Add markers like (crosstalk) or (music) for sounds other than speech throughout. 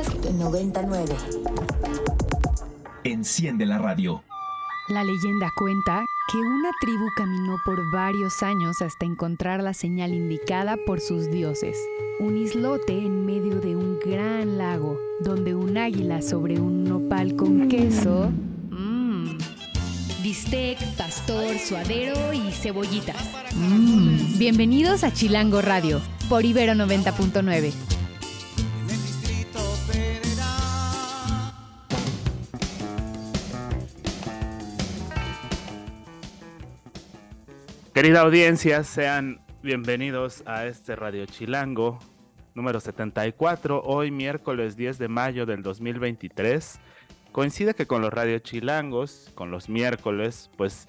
Podcast 99. Enciende la radio. La leyenda cuenta que una tribu caminó por varios años hasta encontrar la señal indicada por sus dioses. Un islote en medio de un gran lago, donde un águila sobre un nopal con queso... Mmm. Bistec, pastor, suadero y cebollitas. Mmm. Bienvenidos a Chilango Radio, por Ibero 90.9. Querida audiencia, sean bienvenidos a este Radio Chilango número 74, hoy miércoles 10 de mayo del 2023. Coincide que con los Radio Chilangos, con los miércoles, pues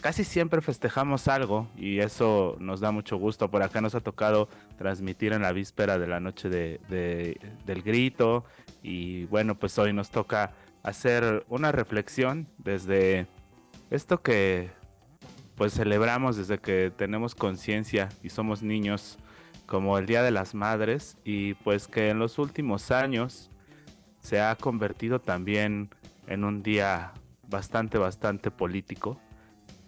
casi siempre festejamos algo y eso nos da mucho gusto. Por acá nos ha tocado transmitir en la víspera de la noche de, del grito y bueno, pues hoy nos toca hacer una reflexión desde esto que pues celebramos desde que tenemos conciencia y somos niños como el Día de las Madres y pues que en los últimos años se ha convertido también en un día bastante bastante político.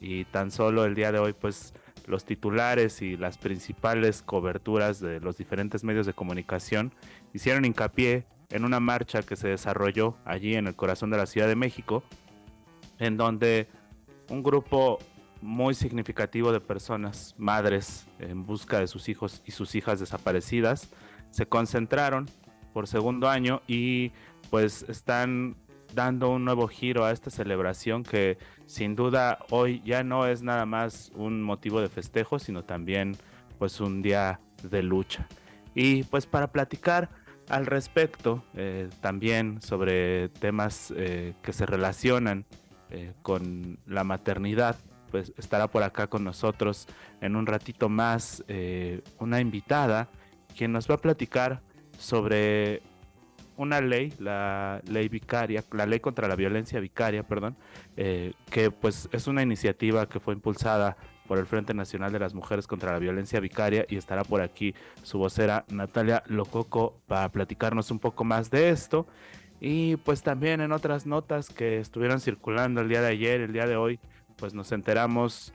Y tan solo el día de hoy pues los titulares y las principales coberturas de los diferentes medios de comunicación hicieron hincapié en una marcha que se desarrolló allí en el corazón de la Ciudad de México en donde un grupo muy significativo de personas, madres en busca de sus hijos y sus hijas desaparecidas, se concentraron por segundo año y pues están dando un nuevo giro a esta celebración que sin duda hoy ya no es nada más un motivo de festejo, sino también pues un día de lucha. Y pues para platicar al respecto, eh, también sobre temas eh, que se relacionan eh, con la maternidad, pues estará por acá con nosotros en un ratito más eh, una invitada quien nos va a platicar sobre una ley, la ley vicaria, la ley contra la violencia vicaria, perdón, eh, que pues es una iniciativa que fue impulsada por el Frente Nacional de las Mujeres contra la Violencia Vicaria y estará por aquí su vocera Natalia Lococo para platicarnos un poco más de esto. Y pues también en otras notas que estuvieron circulando el día de ayer, el día de hoy, pues nos enteramos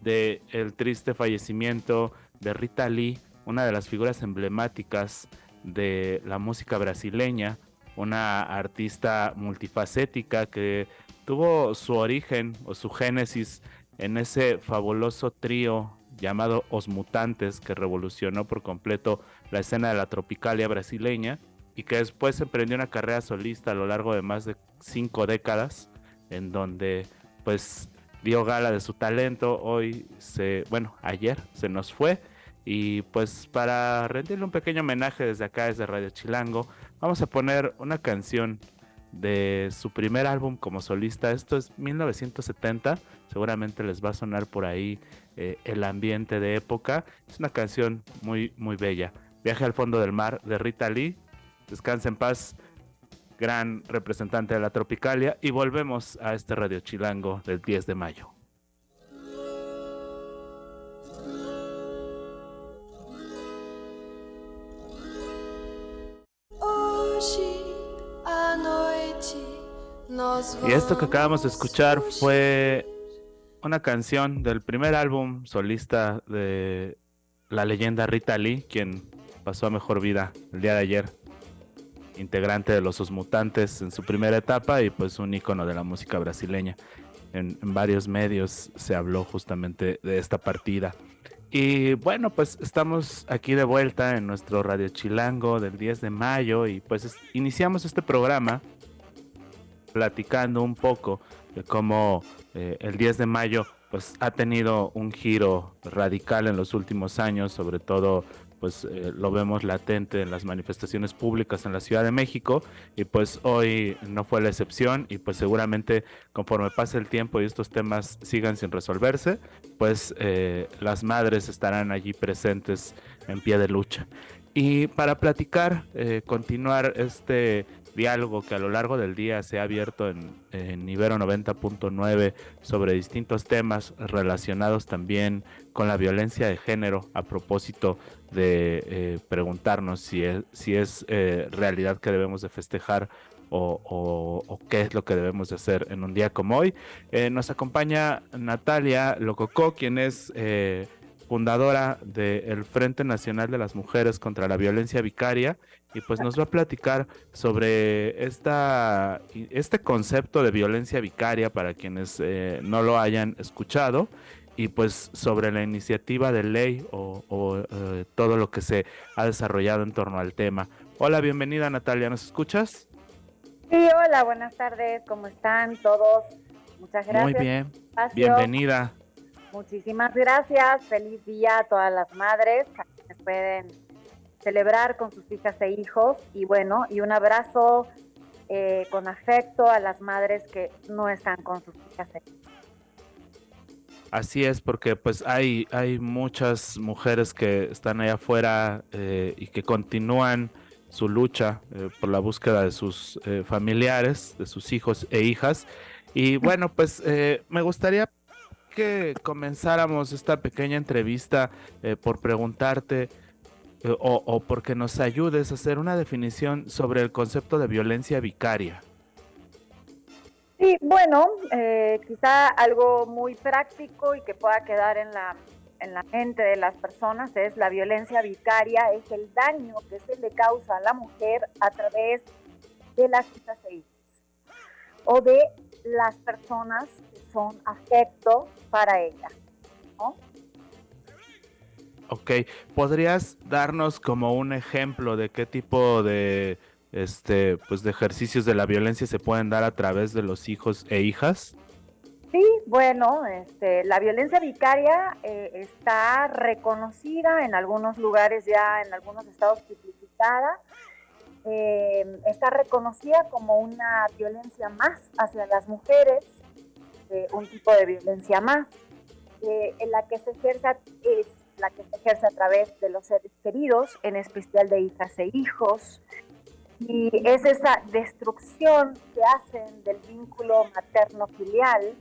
de triste fallecimiento de Rita Lee, una de las figuras emblemáticas de la música brasileña, una artista multifacética que tuvo su origen o su génesis en ese fabuloso trío llamado Os Mutantes que revolucionó por completo la escena de la tropicalia brasileña y que después emprendió una carrera solista a lo largo de más de cinco décadas en donde pues dio gala de su talento, hoy se, bueno, ayer se nos fue. Y pues para rendirle un pequeño homenaje desde acá, desde Radio Chilango, vamos a poner una canción de su primer álbum como solista, esto es 1970, seguramente les va a sonar por ahí eh, el ambiente de época, es una canción muy, muy bella. Viaje al fondo del mar de Rita Lee, descansa en paz gran representante de la Tropicalia, y volvemos a este Radio Chilango del 10 de mayo. Y esto que acabamos de escuchar fue una canción del primer álbum solista de la leyenda Rita Lee, quien pasó a mejor vida el día de ayer integrante de los Mutantes en su primera etapa y pues un icono de la música brasileña. En, varios medios se habló justamente de esta partida. Y bueno, pues estamos aquí de vuelta en nuestro Radio Chilango del 10 de mayo y pues iniciamos este programa platicando un poco de cómo eh, el 10 de mayo pues ha tenido un giro radical en los últimos años, sobre todo pues eh, lo vemos latente en las manifestaciones públicas en la Ciudad de México y pues hoy no fue la excepción y pues seguramente conforme pase el tiempo y estos temas sigan sin resolverse, pues eh, las madres estarán allí presentes en pie de lucha. Y para platicar, eh, continuar este diálogo que a lo largo del día se ha abierto en, en Ibero 90.9 sobre distintos temas relacionados también con la violencia de género a propósito de eh, preguntarnos si es, si es eh, realidad que debemos de festejar o, qué es lo que debemos de hacer en un día como hoy. Eh, nos acompaña Natalia Lococó, quien es fundadora del Frente Nacional de las Mujeres contra la Violencia Vicaria y pues nos va a platicar sobre esta, este concepto de violencia vicaria para quienes eh, no lo hayan escuchado y pues sobre la iniciativa de ley o, eh, todo lo que se ha desarrollado en torno al tema. Hola, bienvenida Natalia, ¿nos escuchas? Sí, hola, buenas tardes, ¿cómo están todos? Muchas gracias. Muy bien, bienvenida. Muchísimas gracias. Feliz día a todas las madres que pueden celebrar con sus hijas e hijos. Y bueno, y un abrazo eh, con afecto a las madres que no están con sus hijas e hijos. Así es, porque pues hay, hay muchas mujeres que están allá afuera eh, y que continúan su lucha eh, por la búsqueda de sus familiares, de sus hijos e hijas. Y bueno, pues me gustaría que comenzáramos esta pequeña entrevista por preguntarte eh, o, porque nos ayudes a hacer una definición sobre el concepto de violencia vicaria. Sí, bueno, eh, quizá algo muy práctico y que pueda quedar en la, en la mente de las personas es la violencia vicaria, es el daño que se le causa a la mujer a través de las hijas e o de las personas son afecto para ella. Ok, ¿podrías darnos como un ejemplo de qué tipo de este pues de ejercicios de la violencia se pueden dar a través de los hijos e hijas? Sí, bueno, este, la violencia vicaria eh, está reconocida en algunos lugares ya, en algunos estados tipificada, eh, está reconocida como una violencia más hacia las mujeres un tipo de violencia más, en la que se ejerce la que se ejerce a través de los seres queridos, en especial de hijas e hijos, y es esa destrucción que hacen del vínculo materno-filial,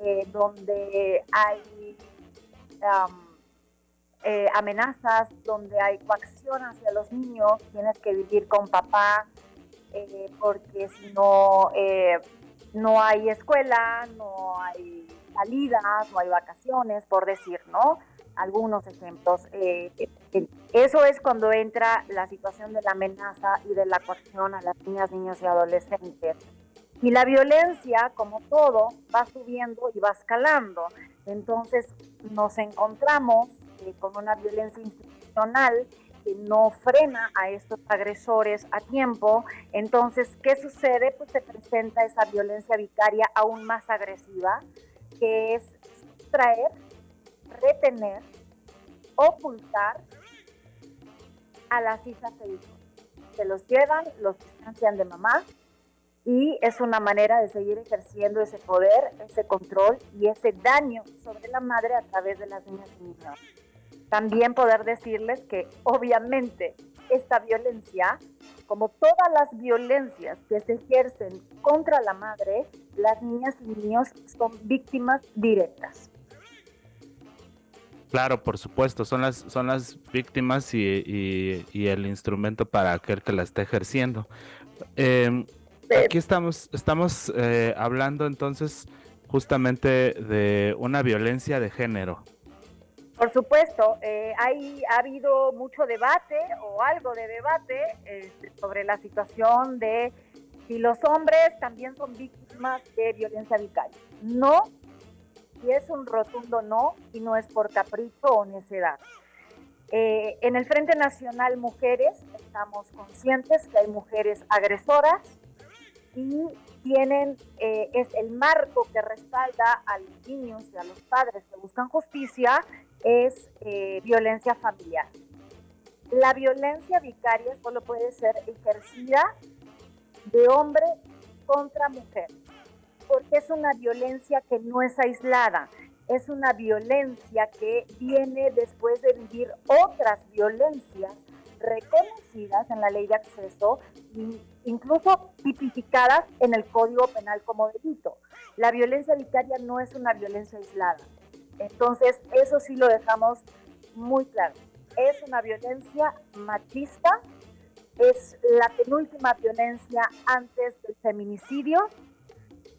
eh, donde hay eh, amenazas, donde hay coacción hacia los niños, tienes que vivir con papá, eh, porque si no no hay escuela, no hay salidas, no hay vacaciones, por decir, ¿no? Algunos ejemplos. Eh, eh, eso es cuando entra la situación de la amenaza y de la coacción a las niñas, niños y adolescentes. Y la violencia, como todo, va subiendo y va escalando. Entonces nos encontramos eh, con una violencia institucional no frena a estos agresores a tiempo, entonces, ¿qué sucede? Pues se presenta esa violencia vicaria aún más agresiva, que es traer, retener, ocultar a las hijas e hijos. Se los llevan, los distancian de mamá y es una manera de seguir ejerciendo ese poder, ese control y ese daño sobre la madre a través de las niñas y niños. También poder decirles que obviamente esta violencia, como todas las violencias que se ejercen contra la madre, las niñas y niños son víctimas directas. Claro, por supuesto, son las, son las víctimas y, el instrumento para aquel que la está ejerciendo. Em, aquí estamos, estamos eh, hablando entonces justamente de una violencia de género. Por supuesto, eh, hay, ha habido mucho debate o algo de debate este, sobre la situación de si los hombres también son víctimas de violencia vicaria. No, y es un rotundo no, y no es por capricho o necedad. Eh, en el Frente Nacional Mujeres estamos conscientes que hay mujeres agresoras y tienen, eh, es el marco que respalda a los niños y a los padres que buscan justicia es eh, violencia familiar. La violencia vicaria solo puede ser ejercida de hombre contra mujer, porque es una violencia que no es aislada, es una violencia que viene después de vivir otras violencias reconocidas en la ley de acceso, incluso tipificadas en el Código Penal como delito. La violencia vicaria no es una violencia aislada. Entonces, eso sí lo dejamos muy claro. Es una violencia machista, es la penúltima violencia antes del feminicidio.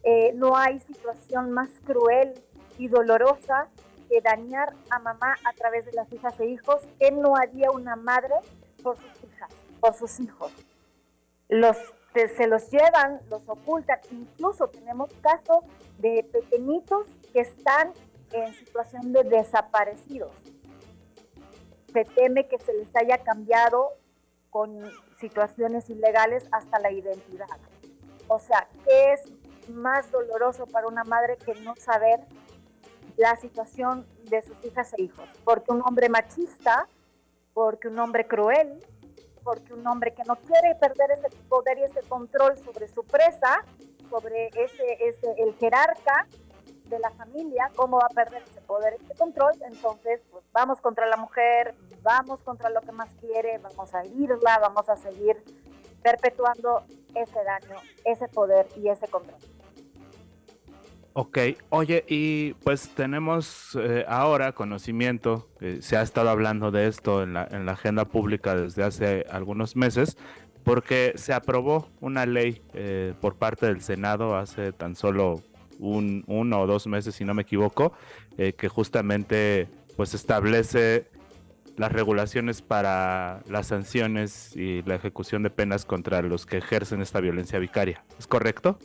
Eh, no hay situación más cruel y dolorosa que dañar a mamá a través de las hijas e hijos que no haría una madre por sus hijas, por sus hijos. Se los llevan, los ocultan, incluso tenemos casos de pequeñitos que están en situación de desaparecidos. Se teme que se les haya cambiado con situaciones ilegales hasta la identidad. O sea, ¿qué es más doloroso para una madre que no saber la situación de sus hijas e hijos? Porque un hombre machista, porque un hombre cruel, porque un hombre que no quiere perder ese poder y ese control sobre su presa, sobre ese, ese el jerarca, de la familia, cómo va a perder ese poder, ese control, entonces pues vamos contra la mujer, vamos contra lo que más quiere, vamos a herirla, vamos a seguir perpetuando ese daño, ese poder y ese control. Ok, oye, y pues tenemos eh, ahora conocimiento, se ha estado hablando de esto en la, en la agenda pública desde hace algunos meses, porque se aprobó una ley eh, por parte del Senado hace tan solo un, uno o dos meses, si no me equivoco, eh, que justamente pues establece las regulaciones para las sanciones y la ejecución de penas contra los que ejercen esta violencia vicaria. ¿Es correcto?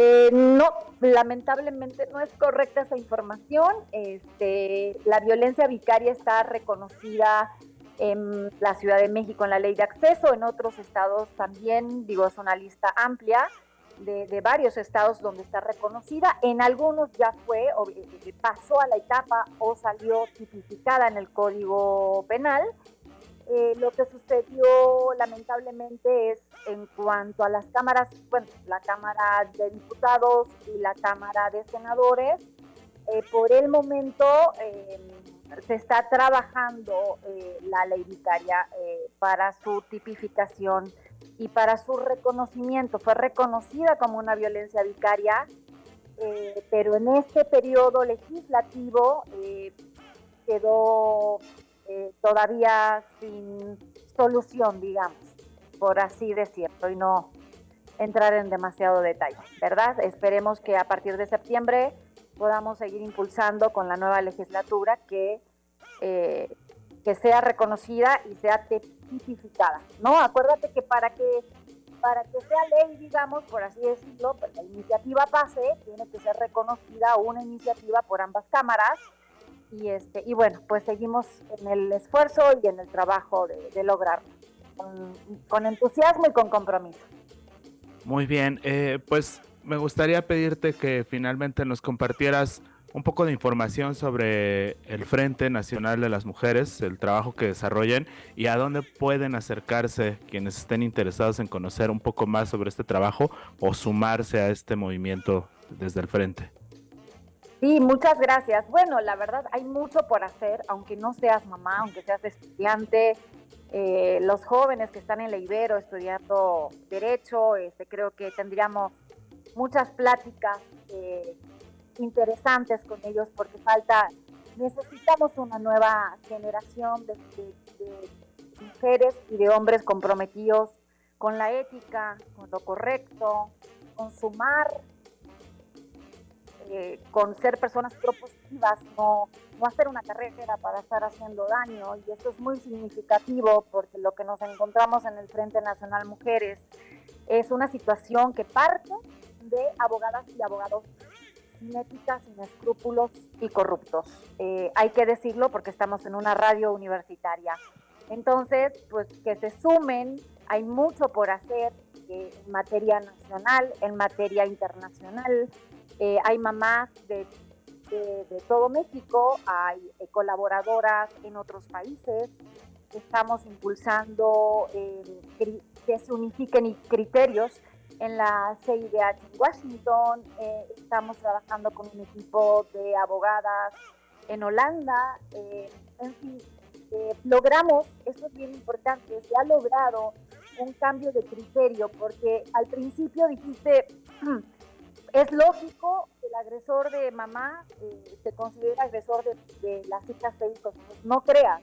Eh, no, lamentablemente no es correcta esa información. Este, la violencia vicaria está reconocida en la Ciudad de México en la ley de acceso, en otros estados también, digo, es una lista amplia de, varios estados donde está reconocida. En algunos ya fue, o eh, pasó a la etapa o salió tipificada en el Código Penal. Eh, lo que sucedió lamentablemente es en cuanto a las cámaras, bueno, la Cámara de Diputados y la Cámara de Senadores, eh, por el momento se está trabajando la ley vicaria para su tipificación y para su reconocimiento. Fue reconocida como una violencia vicaria, eh, pero en este periodo legislativo eh, quedó eh, todavía sin solución, digamos, por así decirlo, y no entrar en demasiado detalle, ¿verdad? Esperemos que a partir de septiembre podamos seguir impulsando con la nueva legislatura que que sea reconocida y sea tipificada, ¿no? Acuérdate que para que para que sea ley, digamos, por así decirlo, pues, la iniciativa pase, tiene que ser reconocida una iniciativa por ambas cámaras y este y bueno, pues seguimos en el esfuerzo y en el trabajo de, lograrlo con, entusiasmo y con compromiso. Muy bien, eh, pues me gustaría pedirte que finalmente nos compartieras un poco de información sobre el Frente Nacional de las Mujeres, el trabajo que desarrollan y a dónde pueden acercarse quienes estén interesados en conocer un poco más sobre este trabajo o sumarse a este movimiento desde el Frente. Sí, muchas gracias. Bueno, la verdad hay mucho por hacer, aunque no seas mamá, aunque seas estudiante, eh, los jóvenes que están en la estudiando Derecho, este, creo que tendríamos muchas pláticas eh, interesantes con ellos porque falta, necesitamos una nueva generación de, mujeres y de hombres comprometidos con la ética, con lo correcto, con sumar, eh, con ser personas propositivas, no, no hacer una carrera para estar haciendo daño. Y esto es muy significativo porque lo que nos encontramos en el Frente Nacional Mujeres es una situación que parte de abogadas y abogados sin ética, sin escrúpulos y corruptos. Eh, hay que decirlo porque estamos en una radio universitaria. Entonces, pues que se sumen, hay mucho por hacer eh, en materia nacional, en materia internacional. Eh, hay mamás de, de, todo México, hay colaboradoras en otros países. Estamos impulsando que se unifiquen criterios en la CIDH en Washington, eh, estamos trabajando con un equipo de abogadas en Holanda, eh, en fin, eh, logramos, esto es bien importante, se ha logrado un cambio de criterio, porque al principio dijiste, (clears throat) es lógico que el agresor de mamá eh, se considera agresor de, las hijas de hijos. Pues no creas,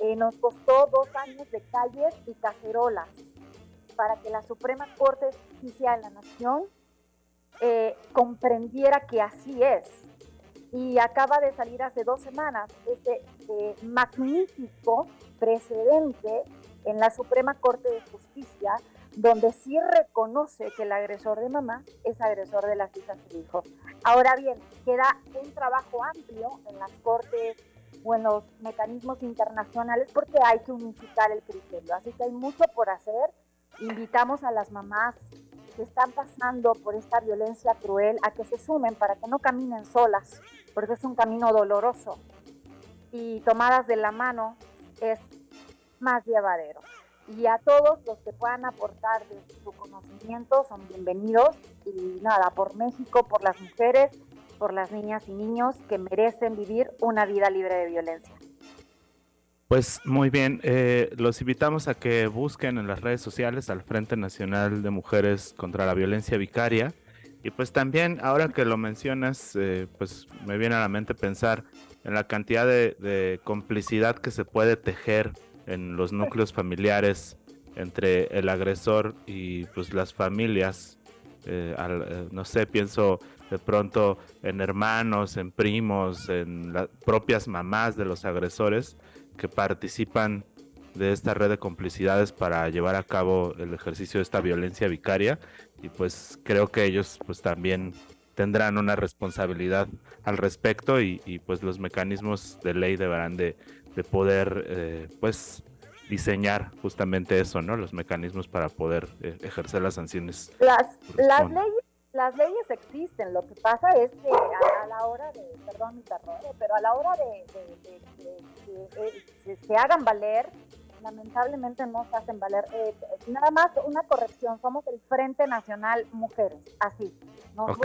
eh, nos costó dos años de calles y cacerolas para que la Suprema Corte de Justicia de la Nación eh, comprendiera que así es. Y acaba de salir hace dos semanas este magnífico precedente en la Suprema Corte de Justicia, donde sí reconoce que el agresor de mamá es agresor de las hijas del hijo. Ahora bien, queda un trabajo amplio en las cortes o en los mecanismos internacionales porque hay que unificar el criterio. Así que hay mucho por hacer. Invitamos a las mamás que están pasando por esta violencia cruel a que se sumen para que no caminen solas, porque es un camino doloroso. Y tomadas de la mano es más llevadero. Y a todos los que puedan aportar de su conocimiento son bienvenidos. Y nada, por México, por las mujeres, por las niñas y niños que merecen vivir una vida libre de violencia. Pues muy bien, eh, los invitamos a que busquen en las redes sociales al Frente Nacional de Mujeres contra la Violencia Vicaria. Y pues también, ahora que lo mencionas, eh, pues me viene a la mente pensar en la cantidad de complicidad que se puede tejer en los núcleos familiares entre el agresor y pues las familias. Eh, eh, no sé, pienso de pronto en hermanos, en primos, en las propias mamás de los agresores que participan de esta red de complicidades para llevar a cabo el ejercicio de esta violencia vicaria y pues creo que ellos pues también tendrán una responsabilidad al respecto y, pues los mecanismos de ley deberán de, de poder eh, pues diseñar justamente eso, ¿no? Los mecanismos para poder eh, ejercer las sanciones. Las, las leyes las leyes existen, lo que pasa es que a, la hora de, perdón mi terror, eh, pero a la hora de, que se hagan valer, lamentablemente no se hacen valer. nada más una corrección, somos el Frente Nacional Mujeres, así. Nos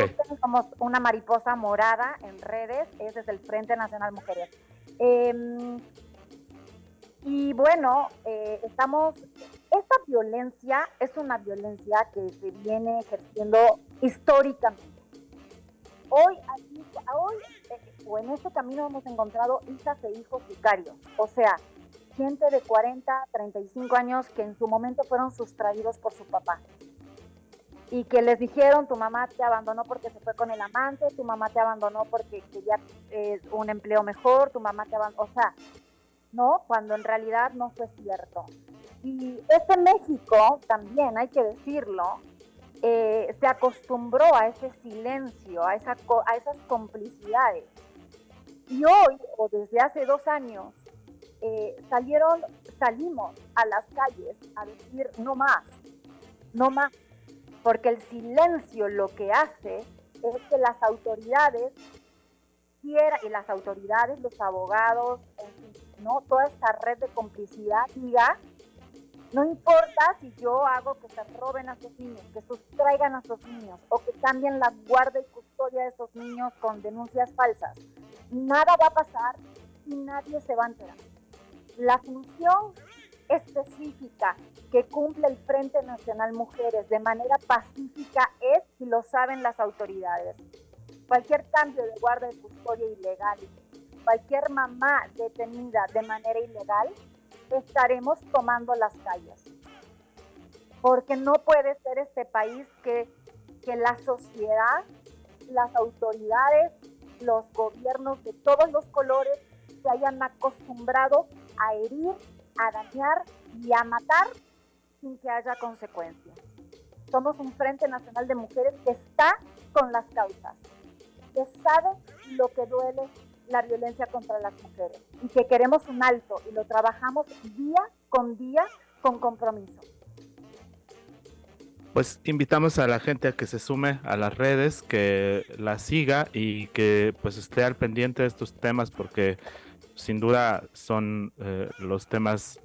somos una mariposa morada en redes, ese es el Frente Nacional Mujeres. Eh, y bueno, eh, estamos, esta violencia es una violencia que se viene ejerciendo históricamente. Hoy, aquí, hoy eh, o en este camino hemos encontrado hijas e hijos vicarios, o sea, gente de 40, 35 años que en su momento fueron sustraídos por su papá y que les dijeron tu mamá te abandonó porque se fue con el amante, tu mamá te abandonó porque quería un empleo mejor, tu mamá te abandonó, o sea, ¿no? Cuando en realidad no fue cierto. Y este México, también hay que decirlo, eh, se acostumbró a ese silencio, a, esa, a esas complicidades. Y hoy, o desde hace dos años, eh, salieron, salimos a las calles a decir no más, no más, porque el silencio lo que hace es que las autoridades quiera, y las autoridades, los abogados, ¿no? Toda esta red de complicidad diga, no importa si yo hago que se roben a sus niños, que sustraigan a sus niños o que cambien la guarda y custodia de esos niños con denuncias falsas. Nada va a pasar y nadie se va a enterar. La función específica que cumple el Frente Nacional Mujeres de manera pacífica es, si lo saben las autoridades, cualquier cambio de guarda y custodia ilegal cualquier mamá detenida de manera ilegal, estaremos tomando las calles. Porque no puede ser este país que, que la sociedad, las autoridades, los gobiernos de todos los colores se hayan acostumbrado a herir, a dañar y a matar sin que haya consecuencias. Somos un Frente Nacional de Mujeres que está con las causas, que sabe lo que duele la violencia contra las mujeres y que queremos un alto y lo trabajamos día con día con compromiso. Pues invitamos a la gente a que se sume a las redes, que la siga y que pues esté al pendiente de estos temas porque sin duda son eh, los temas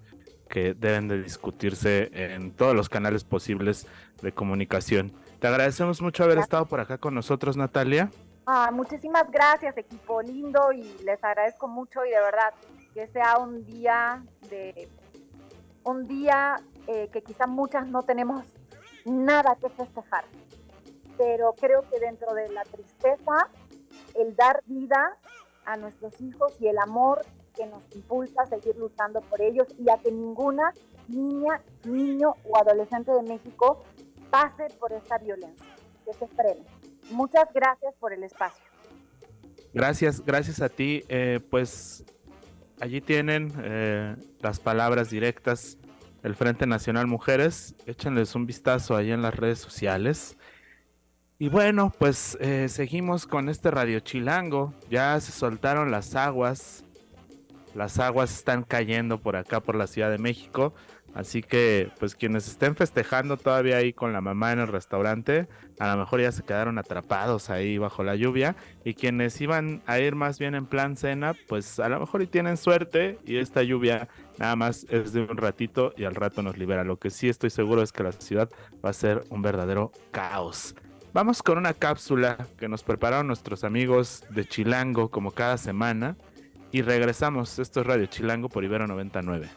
que deben de discutirse en todos los canales posibles de comunicación. Te agradecemos mucho haber estado por acá con nosotros, Natalia. Ah, muchísimas gracias, equipo lindo, y les agradezco mucho y de verdad, que sea un día de un día eh, que quizá muchas no tenemos nada que festejar, pero creo que dentro de la tristeza, el dar vida a nuestros hijos y el amor que nos impulsa a seguir luchando por ellos y a que ninguna niña, niño o adolescente de México pase por esta violencia, que se frene. Muchas gracias por el espacio. Gracias, gracias a ti. Eh, pues allí tienen eh, las palabras directas del Frente Nacional Mujeres. Échenles un vistazo ahí en las redes sociales. Y bueno, pues eh, seguimos con este Radio Chilango. Ya se soltaron las aguas. Las aguas están cayendo por acá, por la Ciudad de México. Así que, pues quienes estén festejando todavía ahí con la mamá en el restaurante, a lo mejor ya se quedaron atrapados ahí bajo la lluvia. Y quienes iban a ir más bien en plan cena, pues a lo mejor y tienen suerte y esta lluvia nada más es de un ratito y al rato nos libera. Lo que sí estoy seguro es que la ciudad va a ser un verdadero caos. Vamos con una cápsula que nos prepararon nuestros amigos de Chilango como cada semana y regresamos. Esto es Radio Chilango por Ibero 99.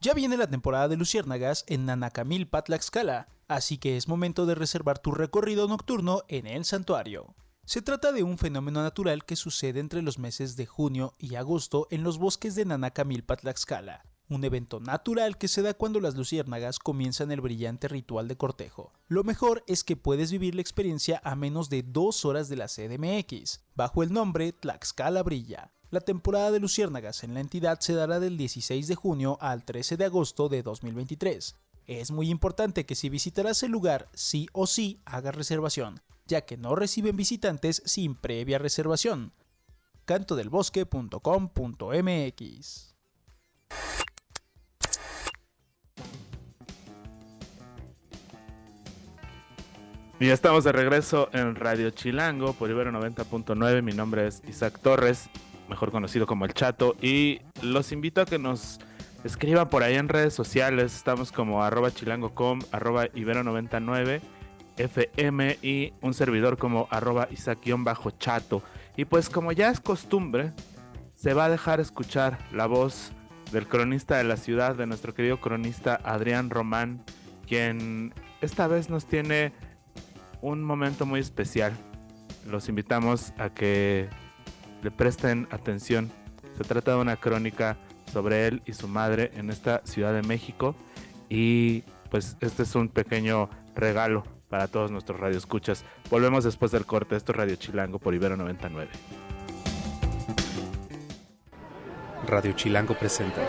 Ya viene la temporada de luciérnagas en Nanacamilpa, Tlaxcala, así que es momento de reservar tu recorrido nocturno en el santuario. Se trata de un fenómeno natural que sucede entre los meses de junio y agosto en los bosques de Nanacamilpa, Tlaxcala, un evento natural que se da cuando las luciérnagas comienzan el brillante ritual de cortejo. Lo mejor es que puedes vivir la experiencia a menos de dos horas de la CDMX, bajo el nombre Tlaxcala Brilla. La temporada de luciérnagas en la entidad se dará del 16 de junio al 13 de agosto de 2023. Es muy importante que si visitarás el lugar, sí o sí hagas reservación, ya que no reciben visitantes sin previa reservación. cantodelbosque.com.mx Y estamos de regreso en Radio Chilango por Ibero 90.9. Mi nombre es Isaac Torres mejor conocido como el Chato. Y los invito a que nos escriban por ahí en redes sociales. Estamos como arroba chilangocom, arroba ibero99 fm y un servidor como arroba isaac-chato. Y pues como ya es costumbre, se va a dejar escuchar la voz del cronista de la ciudad, de nuestro querido cronista Adrián Román, quien esta vez nos tiene un momento muy especial. Los invitamos a que le presten atención. Se trata de una crónica sobre él y su madre en esta Ciudad de México y pues este es un pequeño regalo para todos nuestros radioescuchas. Volvemos después del corte. Esto es Radio Chilango por Ibero 99. Radio Chilango presenta.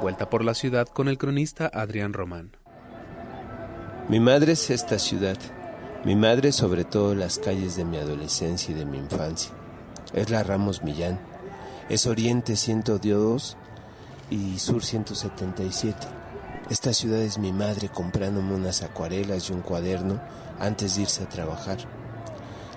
Vuelta por la ciudad con el cronista Adrián Román. Mi madre es esta ciudad mi madre sobre todo las calles de mi adolescencia y de mi infancia. Es la Ramos Millán. Es Oriente 102 y Sur 177. Esta ciudad es mi madre comprándome unas acuarelas y un cuaderno antes de irse a trabajar.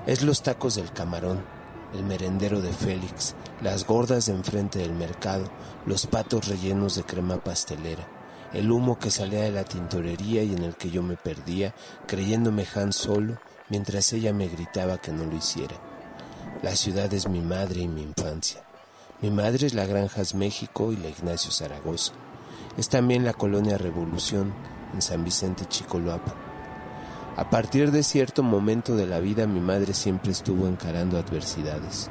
Es los tacos del camarón, el merendero de Félix, las gordas de enfrente del mercado, los patos rellenos de crema pastelera el humo que salía de la tintorería y en el que yo me perdía, creyéndome Han solo, mientras ella me gritaba que no lo hiciera. La ciudad es mi madre y mi infancia. Mi madre es la Granjas México y la Ignacio Zaragoza. Es también la colonia Revolución en San Vicente Chicoloapa. A partir de cierto momento de la vida mi madre siempre estuvo encarando adversidades.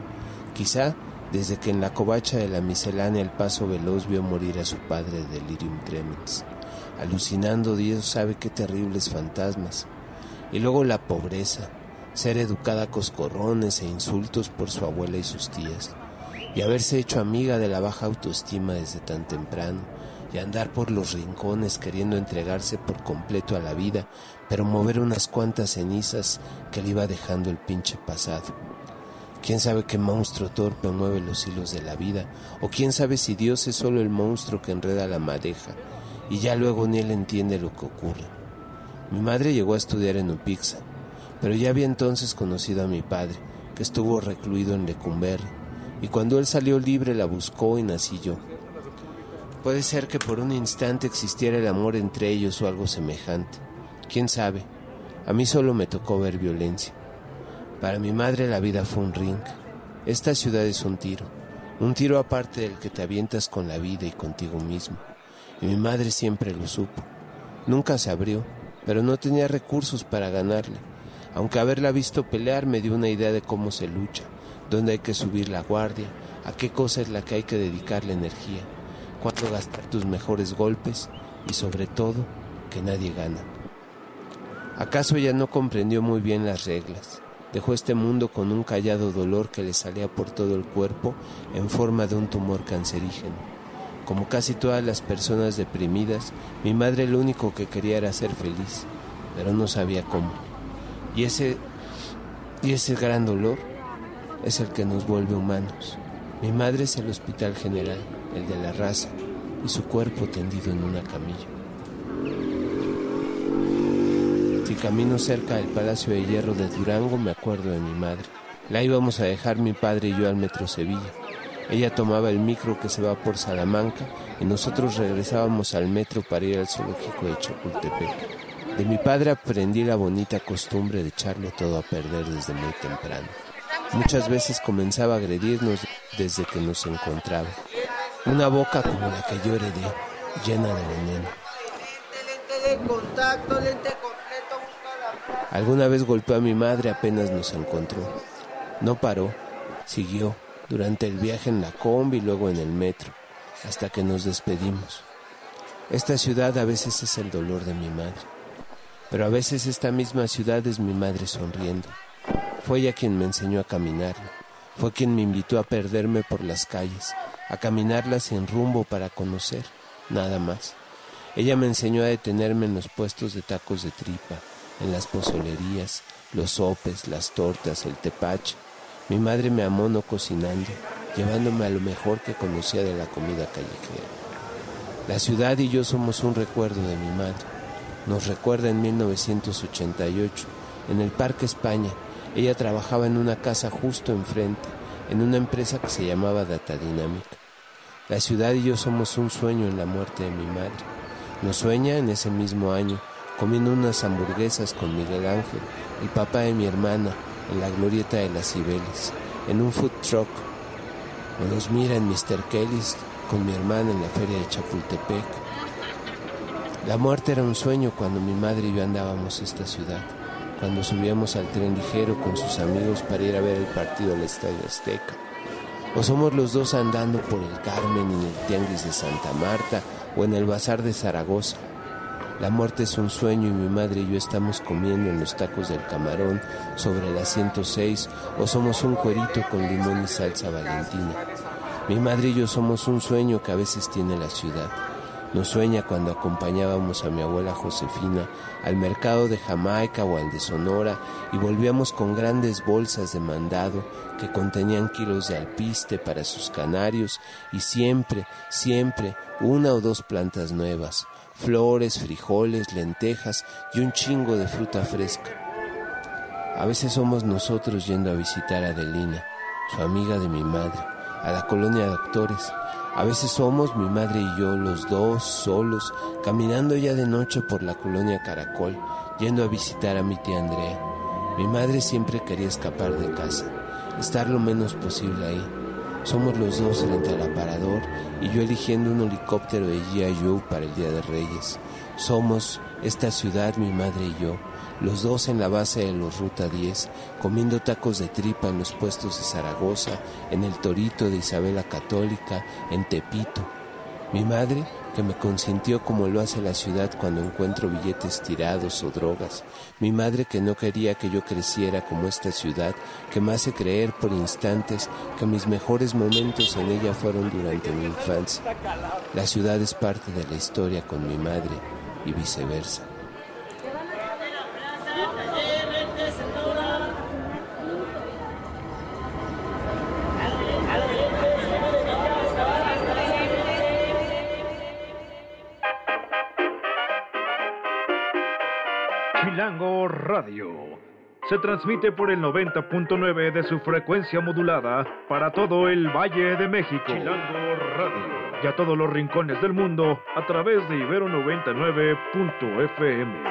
Quizá desde que en la covacha de la miscelánea el paso veloz vio morir a su padre de delirium tremens, alucinando Dios sabe qué terribles fantasmas, y luego la pobreza, ser educada a coscorrones e insultos por su abuela y sus tías, y haberse hecho amiga de la baja autoestima desde tan temprano, y andar por los rincones queriendo entregarse por completo a la vida, pero mover unas cuantas cenizas que le iba dejando el pinche pasado ¿Quién sabe qué monstruo torpe mueve los hilos de la vida? ¿O quién sabe si Dios es solo el monstruo que enreda la madeja y ya luego ni él entiende lo que ocurre? Mi madre llegó a estudiar en Upixa, pero ya había entonces conocido a mi padre, que estuvo recluido en Lecumberri, y cuando él salió libre la buscó y nací yo. Puede ser que por un instante existiera el amor entre ellos o algo semejante. ¿Quién sabe? A mí solo me tocó ver violencia Para mi madre la vida fue un ring. Esta ciudad es un tiro, un tiro aparte del que te avientas con la vida y contigo mismo. Y mi madre siempre lo supo. Nunca se abrió, pero no tenía recursos para ganarle. Aunque haberla visto pelear me dio una idea de cómo se lucha, dónde hay que subir la guardia, a qué cosa es la que hay que dedicarle energía, cuándo gastar tus mejores golpes y sobre todo que nadie gana. ¿Acaso ella no comprendió muy bien las reglas? Dejó este mundo con un callado dolor que le salía por todo el cuerpo en forma de un tumor cancerígeno. Como casi todas las personas deprimidas, mi madre lo único que quería era ser feliz, pero no sabía cómo. Y ese, y ese gran dolor es el que nos vuelve humanos. Mi madre es el hospital general, el de la raza, y su cuerpo tendido en una camilla. Si camino cerca del Palacio de Hierro de Durango, me acuerdo de mi madre. La íbamos a dejar mi padre y yo al Metro Sevilla. Ella tomaba el micro que se va por Salamanca y nosotros regresábamos al metro para ir al zoológico de Chapultepec. De mi padre aprendí la bonita costumbre de echarle todo a perder desde muy temprano. Muchas veces comenzaba a agredirnos desde que nos encontraba. Una boca como la que yo heredé, llena de veneno. Alguna vez golpeó a mi madre apenas nos encontró. No paró, siguió durante el viaje en la combi y luego en el metro, hasta que nos despedimos. Esta ciudad a veces es el dolor de mi madre, pero a veces esta misma ciudad es mi madre sonriendo. Fue ella quien me enseñó a caminar, fue quien me invitó a perderme por las calles, a caminarlas sin rumbo para conocer, nada más. Ella me enseñó a detenerme en los puestos de tacos de tripa, en las pozolerías, los sopes, las tortas, el tepache. Mi madre me amó no cocinando, llevándome a lo mejor que conocía de la comida callejera. La ciudad y yo somos un recuerdo de mi madre. Nos recuerda en 1988, en el Parque España. Ella trabajaba en una casa justo enfrente, en una empresa que se llamaba Data Dinámica. La ciudad y yo somos un sueño en la muerte de mi madre. Nos sueña en ese mismo año, comiendo unas hamburguesas con Miguel Ángel, el papá de mi hermana, en la glorieta de las Cibeles, en un food truck. O nos mira en Mr. Kelly's con mi hermana en la feria de Chapultepec. La muerte era un sueño cuando mi madre y yo andábamos esta ciudad, cuando subíamos al tren ligero con sus amigos para ir a ver el partido al Estadio Azteca. O somos los dos andando por el Carmen en el Tianguis de Santa Marta o en el Bazar de Zaragoza. La muerte es un sueño y mi madre y yo estamos comiendo en los tacos del camarón sobre la 106 o somos un cuerito con limón y salsa valentina. Mi madre y yo somos un sueño que a veces tiene la ciudad. Nos sueña cuando acompañábamos a mi abuela Josefina al mercado de Jamaica o al de Sonora y volvíamos con grandes bolsas de mandado que contenían kilos de alpiste para sus canarios y siempre, siempre una o dos plantas nuevas, flores, frijoles, lentejas y un chingo de fruta fresca. A veces somos nosotros yendo a visitar a Adelina, su amiga de mi madre, a la colonia de doctores. A veces somos mi madre y yo, los dos, solos, caminando ya de noche por la colonia Caracol, yendo a visitar a mi tía Andrea. Mi madre siempre quería escapar de casa, estar lo menos posible ahí. Somos los dos frente al aparador y yo eligiendo un helicóptero de G.I. Joe para el Día de Reyes. Somos esta ciudad, mi madre y yo, los dos en la base de los Ruta 10, comiendo tacos de tripa en los puestos de Zaragoza, en el Torito de Isabela Católica, en Tepito. Mi madre, que me consintió como lo hace la ciudad cuando encuentro billetes tirados o drogas. Mi madre que no quería que yo creciera como esta ciudad, que me hace creer por instantes que mis mejores momentos en ella fueron durante mi infancia. La ciudad es parte de la historia con mi madre y viceversa. Chilango Radio. Se transmite por el 90.9 de su frecuencia modulada para todo el Valle de México. Chilango Radio. Y a todos los rincones del mundo a través de Ibero 99.fm.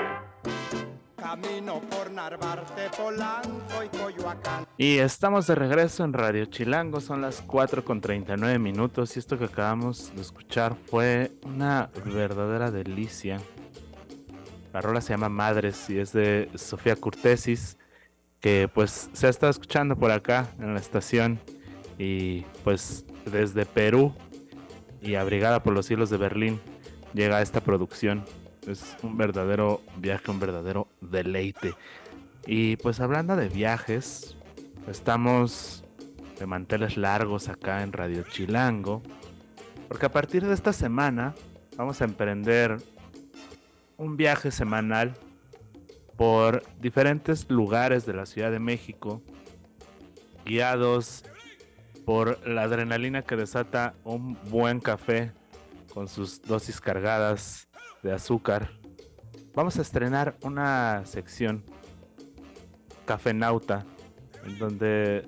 Camino por por Narvarte, Polanco y Coyoacán. Y estamos de regreso en Radio Chilango, son las 4 con 39 minutos y esto que acabamos de escuchar fue una verdadera delicia. La rola se llama Madres y es de Sofía Curtesis, que pues se ha estado escuchando por acá en la estación y pues desde Perú y abrigada por los cielos de Berlín llega esta producción. Es un verdadero viaje, un verdadero deleite. Y pues hablando de viajes, estamos de manteles largos acá en Radio Chilango, porque a partir de esta semana vamos a emprender un viaje semanal por diferentes lugares de la Ciudad de México, guiados por la adrenalina que desata un buen café con sus dosis cargadas de azúcar. Vamos a estrenar una sección Cafenauta en donde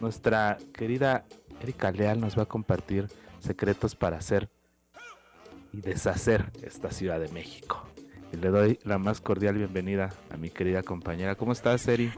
nuestra querida Erika Leal nos va a compartir secretos para hacer y deshacer esta Ciudad de México. Y le doy la más cordial bienvenida a mi querida compañera. ¿Cómo estás, Eri?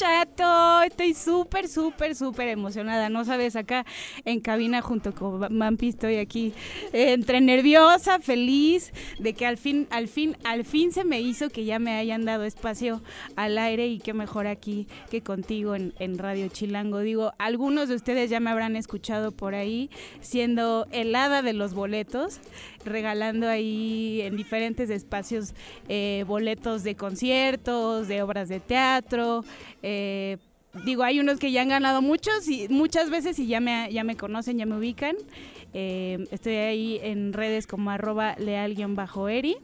chato. Estoy súper, súper, súper emocionada. No sabes, acá en cabina junto con Mampi estoy aquí entre nerviosa, feliz de que al fin, al fin, al fin se me hizo que ya me hayan dado espacio al aire y qué mejor aquí que contigo en, en Radio Chilango. Digo, algunos de ustedes ya me habrán escuchado por ahí siendo helada de los boletos regalando ahí en diferentes espacios eh, boletos de conciertos, de obras de teatro. Eh, digo, hay unos que ya han ganado muchos y muchas veces y ya me, ya me conocen, ya me ubican. Eh, estoy ahí en redes como arroba leal-eri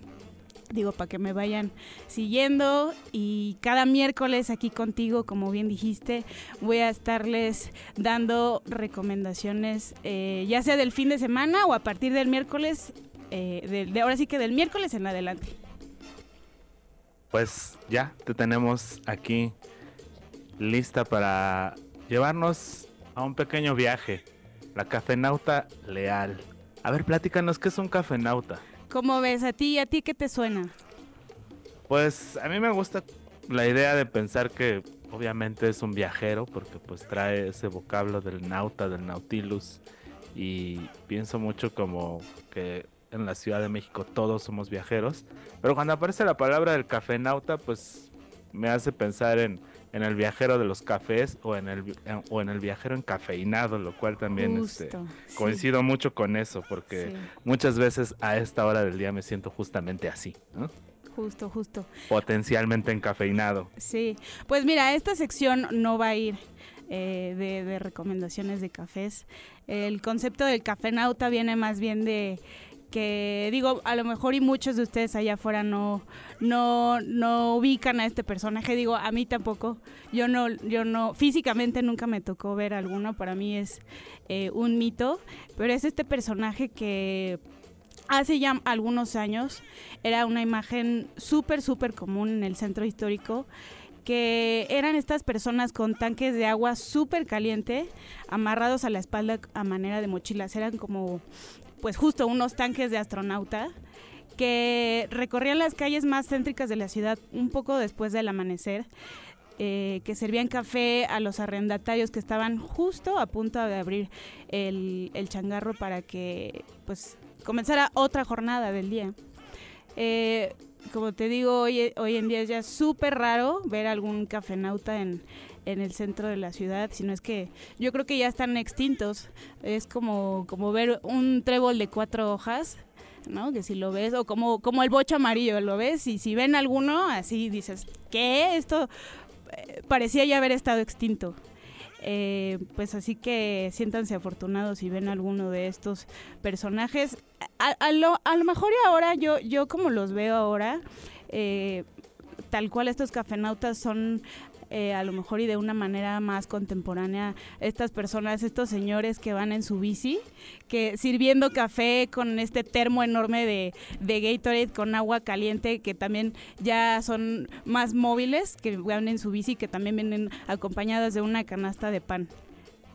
digo, para que me vayan siguiendo. Y cada miércoles aquí contigo, como bien dijiste, voy a estarles dando recomendaciones, ya sea del fin de semana o a partir del miércoles eh, de, ahora sí que del miércoles en adelante. Pues ya te tenemos aquí lista para llevarnos a un pequeño viaje. La cafenauta leal. A ver, platícanos, ¿qué es un cafenauta? ¿Cómo ves? ¿A ti? ¿A ti qué te suena? Pues a mí me gusta la idea de pensar que obviamente es un viajero porque pues trae ese vocablo del nauta, del nautilus y pienso mucho como que en la Ciudad de México todos somos viajeros, pero cuando aparece la palabra del cafenauta, pues me hace pensar en, en el viajero de los cafés o en el, o en el viajero encafeinado, lo cual también este, coincido mucho con eso, porque muchas veces a esta hora del día me siento justamente así, Justo, justo. Potencialmente encafeinado. Sí, pues mira, esta sección no va a ir eh, de, de, recomendaciones de cafés. El concepto del cafenauta viene más bien de que digo, a lo mejor y muchos de ustedes allá afuera no, no, no ubican a este personaje, digo, a mí tampoco, yo no, yo no, físicamente nunca me tocó ver alguno, para mí es eh, un mito, pero es este personaje que hace ya algunos años era una imagen súper, súper común en el centro histórico que eran estas personas con tanques de agua súper caliente, amarrados a la espalda a manera de mochilas. Eran como pues justo unos tanques de astronauta que recorrían las calles más céntricas de la ciudad un poco después del amanecer. Eh, que servían café a los arrendatarios que estaban justo a punto de abrir el, changarro para que pues comenzara otra jornada del día. Eh, como te digo, hoy, hoy en día es ya súper raro ver algún cafenauta en, en el centro de la ciudad, sino es que yo creo que ya están extintos. Es como, como ver un trébol de cuatro hojas, ¿no? Que si lo ves, o como, como el bocho amarillo, lo ves, y si ven alguno, así dices, ¿qué? Esto eh, parecía ya haber estado extinto. Eh, pues así que siéntanse afortunados si ven alguno de estos personajes. A, lo, a lo, mejor y ahora yo, yo como los veo ahora, eh, tal cual estos cafenautas son eh, a lo mejor y de una manera más contemporánea estas personas, estos señores que van en su bici, que sirviendo café con este termo enorme de, de Gatorade con agua caliente, que también ya son más móviles, que van en su bici, que también vienen acompañadas de una canasta de pan.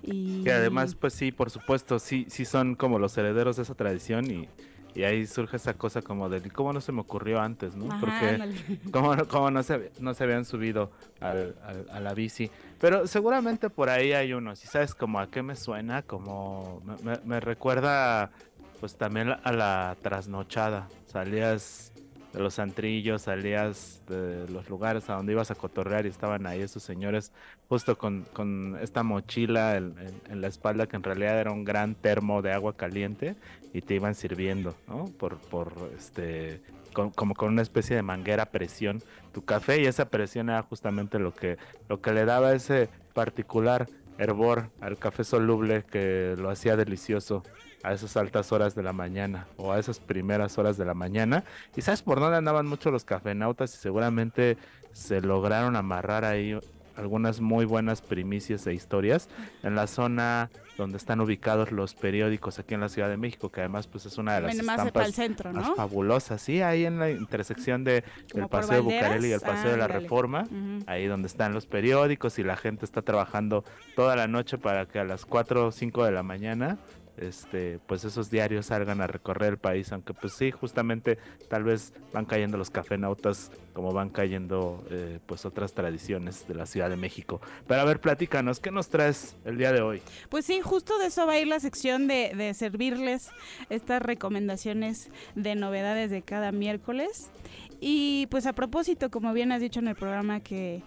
Y... además, pues sí, por supuesto, sí, sí son como los herederos de esa tradición y y ahí surge esa cosa como de cómo no se me ocurrió antes, ¿no? Porque (laughs) cómo, cómo, no, se, no se habían subido al, a la bici. Pero seguramente por ahí hay unos, y sabes como a qué me suena, como me, me recuerda pues también a la trasnochada. Salías de los antrillos, salías de los lugares a donde ibas a cotorrear y estaban ahí esos señores justo con, con esta mochila en, la espalda que en realidad era un gran termo de agua caliente y te iban sirviendo, ¿no? Por, por este, como con una especie de manguera presión tu café y esa presión era justamente lo que, lo que le daba ese particular hervor al café soluble que lo hacía delicioso a esas altas horas de la mañana o a esas primeras horas de la mañana. ¿Y sabes por dónde andaban mucho los cafenautas? Y seguramente se lograron amarrar ahí algunas muy buenas primicias e historias en la zona donde están ubicados los periódicos aquí en la Ciudad de México, que además pues es una de las estampas centro, más fabulosas, sí, ahí en la intersección de el Paseo de Bucareli y el Paseo de la Reforma, ahí donde están los periódicos y la gente está trabajando toda la noche para que a las 4 o 5 de la mañana este, pues esos diarios salgan a recorrer el país, aunque pues sí, justamente tal vez van cayendo los cafenautas como van cayendo eh, pues otras tradiciones de la Ciudad de México. Pero a ver, platícanos, ¿qué nos traes el día de hoy? Pues sí, justo de eso va a ir la sección de, de servirles estas recomendaciones de novedades de cada miércoles. Y pues a propósito, como bien has dicho en el programa que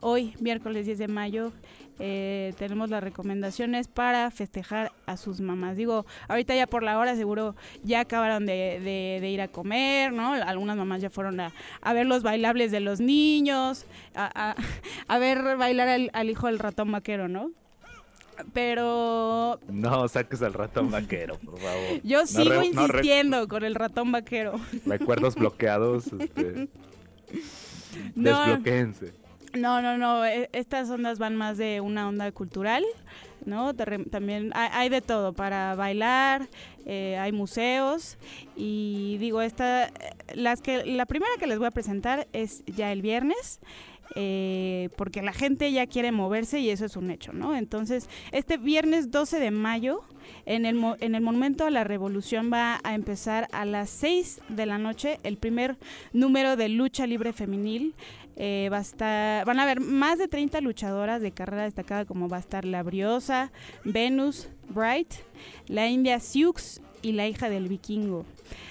hoy, miércoles 10 de mayo, eh, tenemos las recomendaciones para festejar a sus mamás. Digo, ahorita ya por la hora seguro ya acabaron de, ir a comer, ¿no? Algunas mamás ya fueron a, ver los bailables de los niños, a, ver bailar al, hijo del ratón vaquero, ¿no? Pero. No saques al ratón (laughs) vaquero, por favor. Yo sigo insistiendo con el ratón vaquero. Recuerdos bloqueados. Este, (laughs) Desbloquéense. No, no, no. E, estas ondas van más de una onda cultural, ¿no? También hay, de todo para bailar, eh, hay museos y digo esta, las que la primera que les voy a presentar es ya el viernes. Eh, porque la gente ya quiere moverse y eso es un hecho, ¿no? Entonces, este viernes 12 de mayo, en el, en el Monumento la Revolución va a empezar a las 6 de la noche el primer número de lucha libre femenil eh, va estar, van a haber más de 30 luchadoras de carrera destacada como va a estar la Briosa, Venus, Bright, la India Sioux y la hija del vikingo.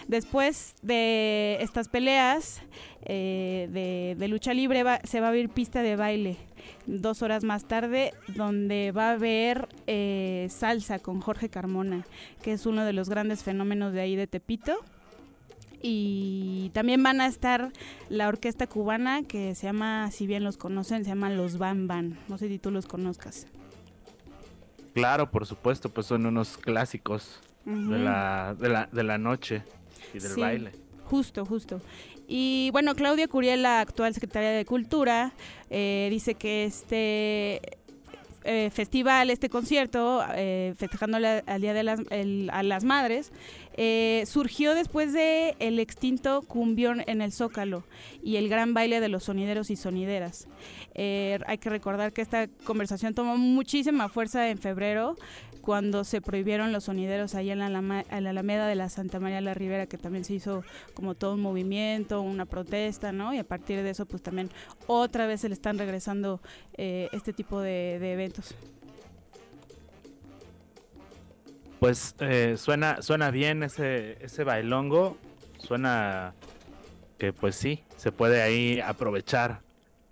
Después de estas peleas eh, de, lucha libre se va a abrir pista de baile dos horas más tarde donde va a haber eh, salsa con Jorge Carmona, que es uno de los grandes fenómenos de ahí de Tepito y también van a estar la orquesta cubana que se llama, si bien los conocen, se llama Los Ban Ban. No sé si tú los conozcas. Claro, por supuesto, pues son unos clásicos de, la, de, la, de la noche y del baile. Justo, justo. Y bueno, Claudia Curiel, la actual secretaria de Cultura, eh, dice que este eh, festival, este concierto, eh, festejando al Día de las, a las Madres, eh, surgió después de el extinto cumbión en el Zócalo y el gran baile de los sonideros y sonideras. Eh, hay que recordar que esta conversación tomó muchísima fuerza en febrero cuando se prohibieron los sonideros ahí en la, Alameda de la Santa María la Ribera, que también se hizo como todo un movimiento, una protesta, ¿no? Y a partir de eso, pues también otra vez se le están regresando eh, este tipo de eventos. Pues eh, suena, suena bien ese, ese bailongo. Suena que pues sí, se puede ahí aprovechar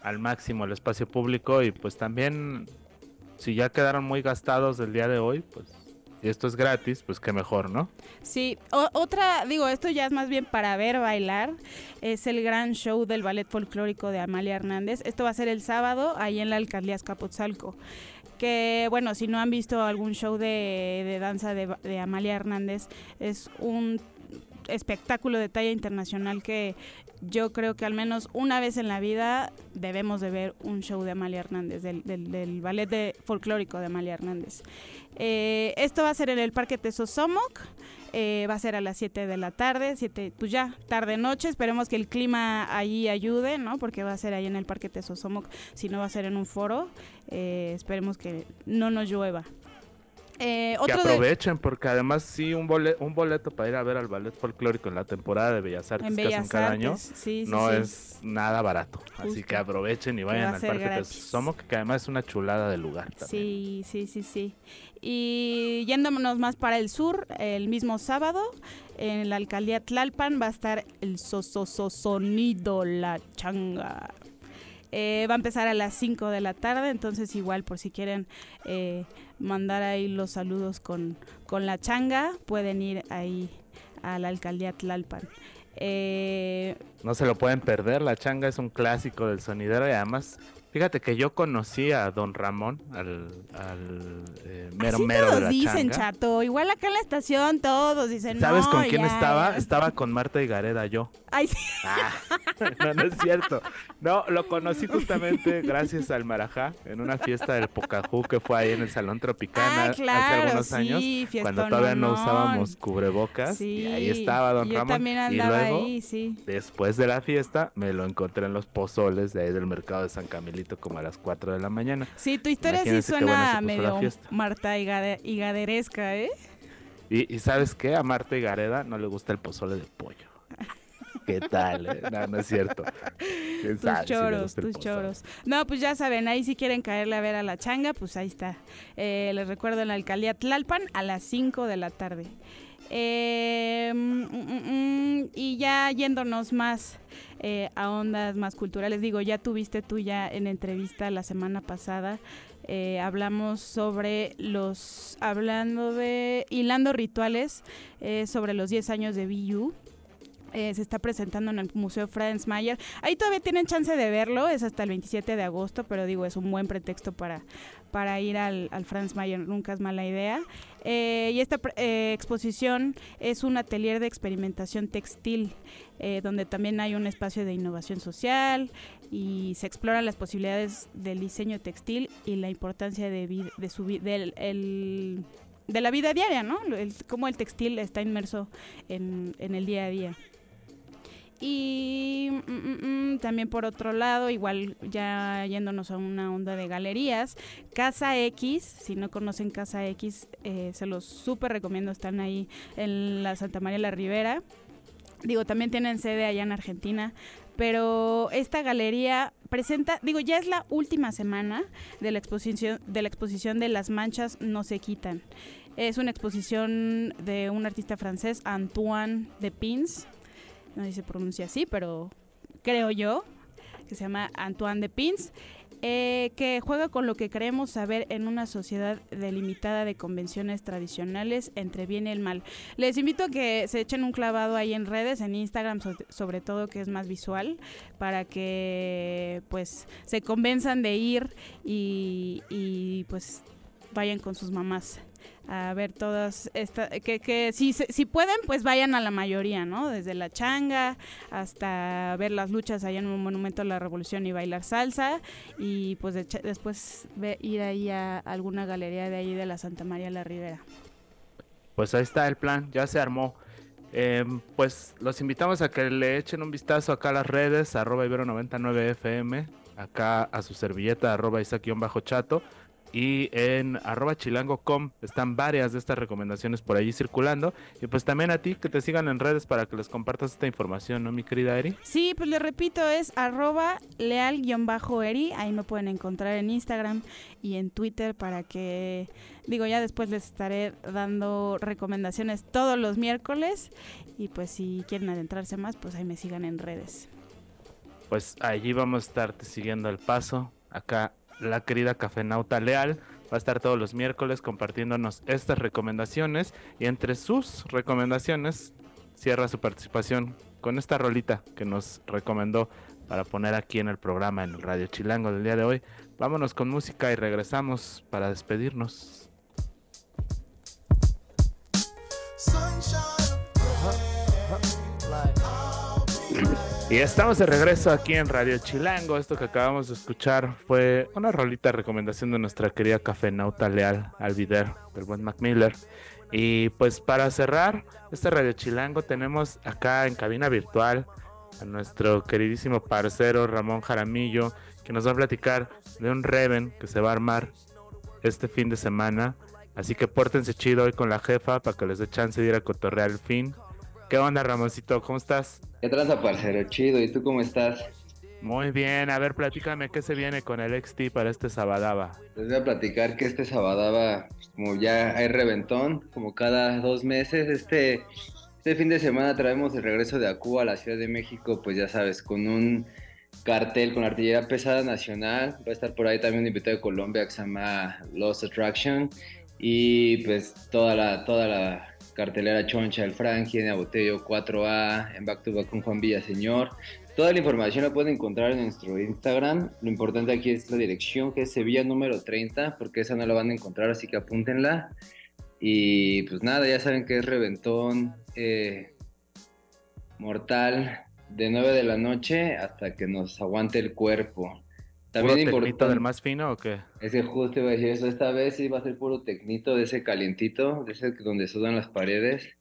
al máximo el espacio público y pues también si ya quedaron muy gastados el día de hoy, pues si esto es gratis, pues qué mejor, ¿no? Sí, otra, digo, esto ya es más bien para ver bailar, es el gran show del ballet folclórico de Amalia Hernández. Esto va a ser el sábado ahí en la alcaldía Escapotzalco que bueno, si no han visto algún show de, danza de, Amalia Hernández, es un espectáculo de talla internacional que yo creo que al menos una vez en la vida debemos de ver un show de Amalia Hernández, del, ballet folclórico de Amalia Hernández. Eh, esto va a ser en el Parque Tesosomoc, eh, va a ser a las 7 de la tarde, 7, pues ya, tarde-noche, esperemos que el clima ahí ayude, ¿no? Porque va a ser ahí en el Parque Tesosomoc, si no va a ser en un foro, eh, esperemos que no nos llueva. Eh, que de- aprovechen, porque además sí, un, bole- un boleto para ir a ver al ballet folclórico en la temporada de Bellas Artes En que hacen cada Artes, año, sí, sí, no sí. es nada barato. Así que aprovechen y va vayan al Parque gratis. Somo, que además es una chulada de lugar. también. Sí, sí, sí, sí. Y yéndonos más para el sur, el mismo sábado, en la alcaldía Tlalpan va a estar el so, so, so- sonido La Changa. Eh, va a empezar a las 5 de la tarde, entonces igual por si quieren eh, mandar ahí los saludos con, con La Changa, pueden ir ahí a la alcaldía Tlalpan. Eh, No se lo pueden perder, la changa es un clásico del sonidero y además, fíjate que yo conocí a don Ramón, al, al eh, mero así mero de todos la dicen, changa. chato. Igual acá en la estación todos dicen, ¿Sabes "No, con quién ya, estaba? ya". Estaba con Marta y Gareda, yo. Ay, sí. Ah, (laughs) no, no es cierto. No, lo conocí justamente gracias al Marajá en una fiesta del Pocahú que fue ahí en el Salón Tropicana Ah, hace algunos sí, años, cuando todavía no usábamos cubrebocas. Sí, y ahí estaba Don yo Ramón. también y luego, ahí, sí. después de la fiesta, me lo encontré en los pozoles de ahí del mercado de San Como a las 4 de la mañana. Sí, tu historia sí Imagínense buena suena medio. Marta Higade- Higaderesca, ¿eh? Y, y ¿sabes qué? A Marta y Gareda no le gusta el pozole de pollo. ¿Qué tal? eh? No, no es cierto. ¿Quién Tus sabe si choros, el tus pozole? choros. No, pues ya saben, ahí si quieren caerle a ver a la changa, pues ahí está. Eh, les recuerdo en la alcaldía Tlalpan a las 5 de la tarde. Eh, y ya yéndonos más eh, a ondas más culturales, digo, ya tuviste tú ya en entrevista la semana pasada, eh, hablamos sobre los, hablando de, hilando rituales eh, sobre los 10 años de BU. Eh, se está presentando en el Museo Franz Mayer. Ahí todavía tienen chance de verlo, es hasta el 27 de agosto, pero digo, es un buen pretexto para, para ir al Franz Mayer, nunca es mala idea. Eh, y esta eh, exposición es un atelier de experimentación textil, eh, donde también hay un espacio de innovación social y se exploran las posibilidades del diseño textil y la importancia de, de, su de la vida diaria, ¿no? El- cómo el textil está inmerso en el día a día. Y mm, mm, mm, también por otro lado, igual ya yéndonos a una onda de galerías, Casa X, si no conocen Casa X, eh, se los súper recomiendo, están ahí en la Santa María la Ribera. Digo, también tienen sede allá en Argentina, pero esta galería presenta, digo, ya es la última semana de la exposición de la exposición de Las manchas no se quitan. Es una exposición de un artista francés, Antoine de Pins. No sé si se pronuncia así, pero creo yo que se llama Antoine de Pins. eh, que juega con lo que creemos saber en una sociedad delimitada de convenciones tradicionales entre bien y el mal. Les invito a que se echen un clavado ahí en redes, en Instagram so- sobre todo que es más visual, para que pues se convenzan de ir y, y, pues vayan con sus mamás a ver todas estas, que, que si, si pueden, pues vayan a la mayoría, ¿no? Desde la changa hasta ver las luchas allá en un monumento a la revolución y bailar salsa y pues de- después ve- ir ahí a alguna galería de ahí de la Santa María la Ribera. Pues ahí está el plan, ya se armó. Em, pues los invitamos a que le echen un vistazo acá a las redes, arroba ibero99fm, acá a su servilleta, arroba isaac-chato, y en arroba chilango.com están varias de estas recomendaciones por allí circulando. Y pues también a ti que te sigan en redes para que les compartas esta información, ¿no, mi querida Eri? Sí, pues les repito, es arroba leal-eri, ahí me pueden encontrar en Instagram y en Twitter para que, digo, ya después les estaré dando recomendaciones todos los miércoles y pues si quieren adentrarse más, pues ahí me sigan en redes. Pues allí vamos a estarte siguiendo el paso. Acá la querida Cafenauta Leal. Va a estar todos los miércoles compartiéndonos estas recomendaciones. Y entre sus recomendaciones cierra su participación con esta rolita que nos recomendó para poner aquí en el programa en el Radio Chilango del día de hoy. Vámonos con música y regresamos para despedirnos. Y estamos de regreso aquí en Radio Chilango. Esto que acabamos de escuchar fue una rolita recomendación de nuestra querida cafenauta leal Alvider, del buen Mac Miller. Y pues para cerrar este Radio Chilango tenemos acá en cabina virtual a nuestro queridísimo parcero Ramón Jaramillo, que nos va a platicar de un Reven que se va a armar este fin de semana Así que pórtense chido hoy con la jefa para que les dé chance de ir a cotorrear el fin. ¿Qué onda, Ramoncito? ¿Cómo estás? ¿Qué tranza, parcero? Chido. ¿Y tú cómo estás? Muy bien. A ver, platícame qué se viene con el XT para este Sabadaba. Les voy a platicar que este Sabadaba, como ya hay reventón, como cada dos meses, este, este fin de semana traemos el regreso de Acu a la Ciudad de México, pues ya sabes, con un cartel con artillería pesada nacional. Va a estar por ahí también un invitado de Colombia que se llama Lost Attraction. Y pues toda la, toda la cartelera choncha, el Frankie, en Abotello 4A, en Back to con Juan Villaseñor. Toda la información la pueden encontrar en nuestro Instagram. Lo importante aquí es la dirección, que es Sevilla número 30, porque esa no la van a encontrar, así que apúntenla. Y pues nada, ya saben que es reventón eh, mortal de 9 de la noche hasta que nos aguante el cuerpo. También importante. del más fino o qué? Ese justo iba a decir eso. Esta vez sí va a ser puro tecnito de ese calientito, de ese donde sudan las paredes.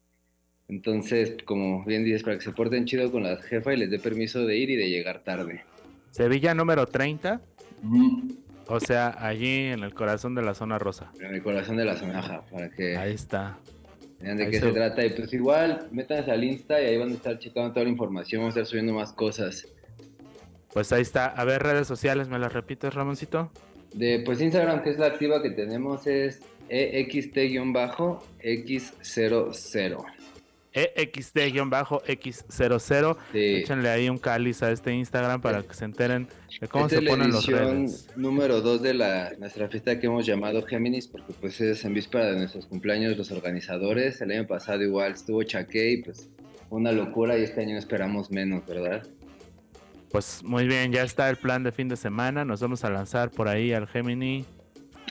Entonces, como bien dices, para que se porten chido con la jefa y les dé permiso de ir y de llegar tarde. Sevilla número 30. O sea, allí en el corazón de la zona rosa. En el corazón de la zona, ajá, para que... Ahí está. Vean de qué se... trata. Y pues igual, métanse al Insta y ahí van a estar checando toda la información. Vamos a estar subiendo más cosas. Pues ahí está. A ver, redes sociales, ¿me las repites, Ramoncito? De, pues Instagram, que es la activa que tenemos, es EXT-X00. EXT-X00. Échenle ahí un cáliz a este Instagram para que se enteren de cómo se ponen los redes. número 2 de la, nuestra fiesta que hemos llamado Géminis, porque pues es en víspera de nuestros cumpleaños los organizadores. El año pasado igual estuvo Chaque y pues una locura y este año esperamos menos, ¿verdad? Pues muy bien, ya está el plan de fin de semana. Nos vamos a lanzar por ahí al Gemini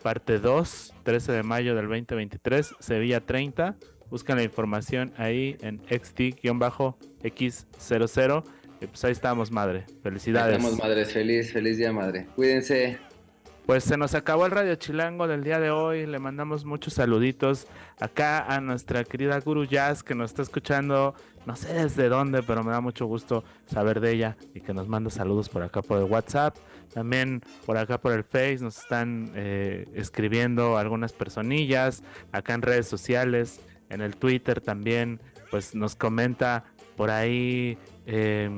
parte 2, 13 de mayo del 2023, Sevilla 30. Buscan la información ahí en xt-x00. Y pues ahí estamos, madre. Felicidades. estamos, madre. Feliz, feliz día, madre. Cuídense. Pues se nos acabó el Radio Chilango del día de hoy. Le mandamos muchos saluditos acá a nuestra querida Guru Jazz que nos está escuchando. No sé desde dónde, pero me da mucho gusto saber de ella y que nos manda saludos por acá por el WhatsApp. También por acá por el Face nos están eh, escribiendo algunas personillas. Acá en redes sociales, en el Twitter también, pues nos comenta por ahí eh,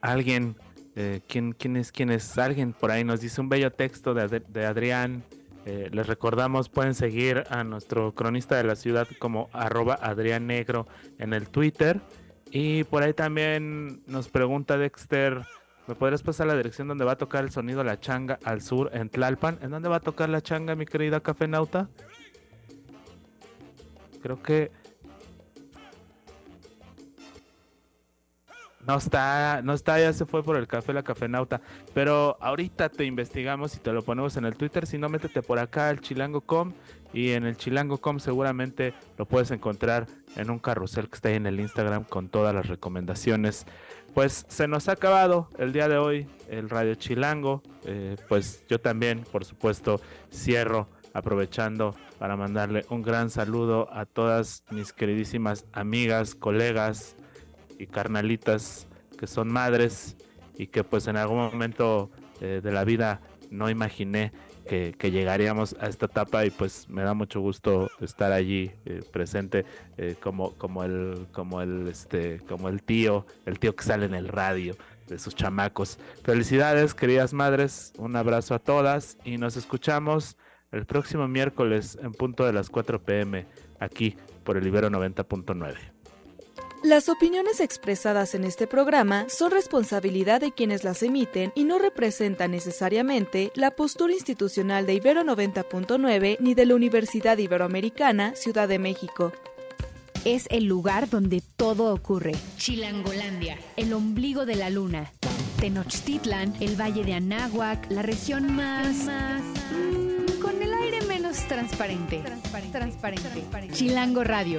alguien eh, ¿quién, ¿quién, es? ¿Quién es? Alguien por ahí nos dice un bello texto de, de Adrián. Eh, les recordamos, pueden seguir a nuestro cronista de la ciudad como arroba en el Twitter. Y por ahí también nos pregunta Dexter, ¿me podrías pasar la dirección donde va a tocar el sonido La Changa al sur en Tlalpan? ¿En dónde va a tocar La Changa, mi querida Cafenauta? Creo que No está, no está, ya se fue por el café la cafenauta. Pero ahorita te investigamos y te lo ponemos en el Twitter. Si no, métete por acá al chilango.com y en el chilango.com seguramente lo puedes encontrar en un carrusel que está ahí en el Instagram con todas las recomendaciones. Pues se nos ha acabado el día de hoy el Radio Chilango. Eh, pues yo también, por supuesto, cierro aprovechando para mandarle un gran saludo a todas mis queridísimas amigas, colegas, carnalitas que son madres y que pues en algún momento eh, de la vida no imaginé que, llegaríamos a esta etapa y pues me da mucho gusto estar allí eh, presente eh, como, como el como el este como el tío el tío que sale en el radio de sus chamacos. Felicidades queridas madres un abrazo a todas y nos escuchamos el próximo miércoles en punto de las 4 pm aquí por el Ibero 90.9 las opiniones expresadas en este programa son responsabilidad de quienes las emiten y no representan necesariamente la postura institucional de Ibero 90.9 ni de la Universidad Iberoamericana Ciudad de México. Es el lugar donde todo ocurre. Chilangolandia, el ombligo de la luna. Tenochtitlan, el valle de Anáhuac, la región más... Mm, con el aire menos transparente. Transparente. transparente. Chilango Radio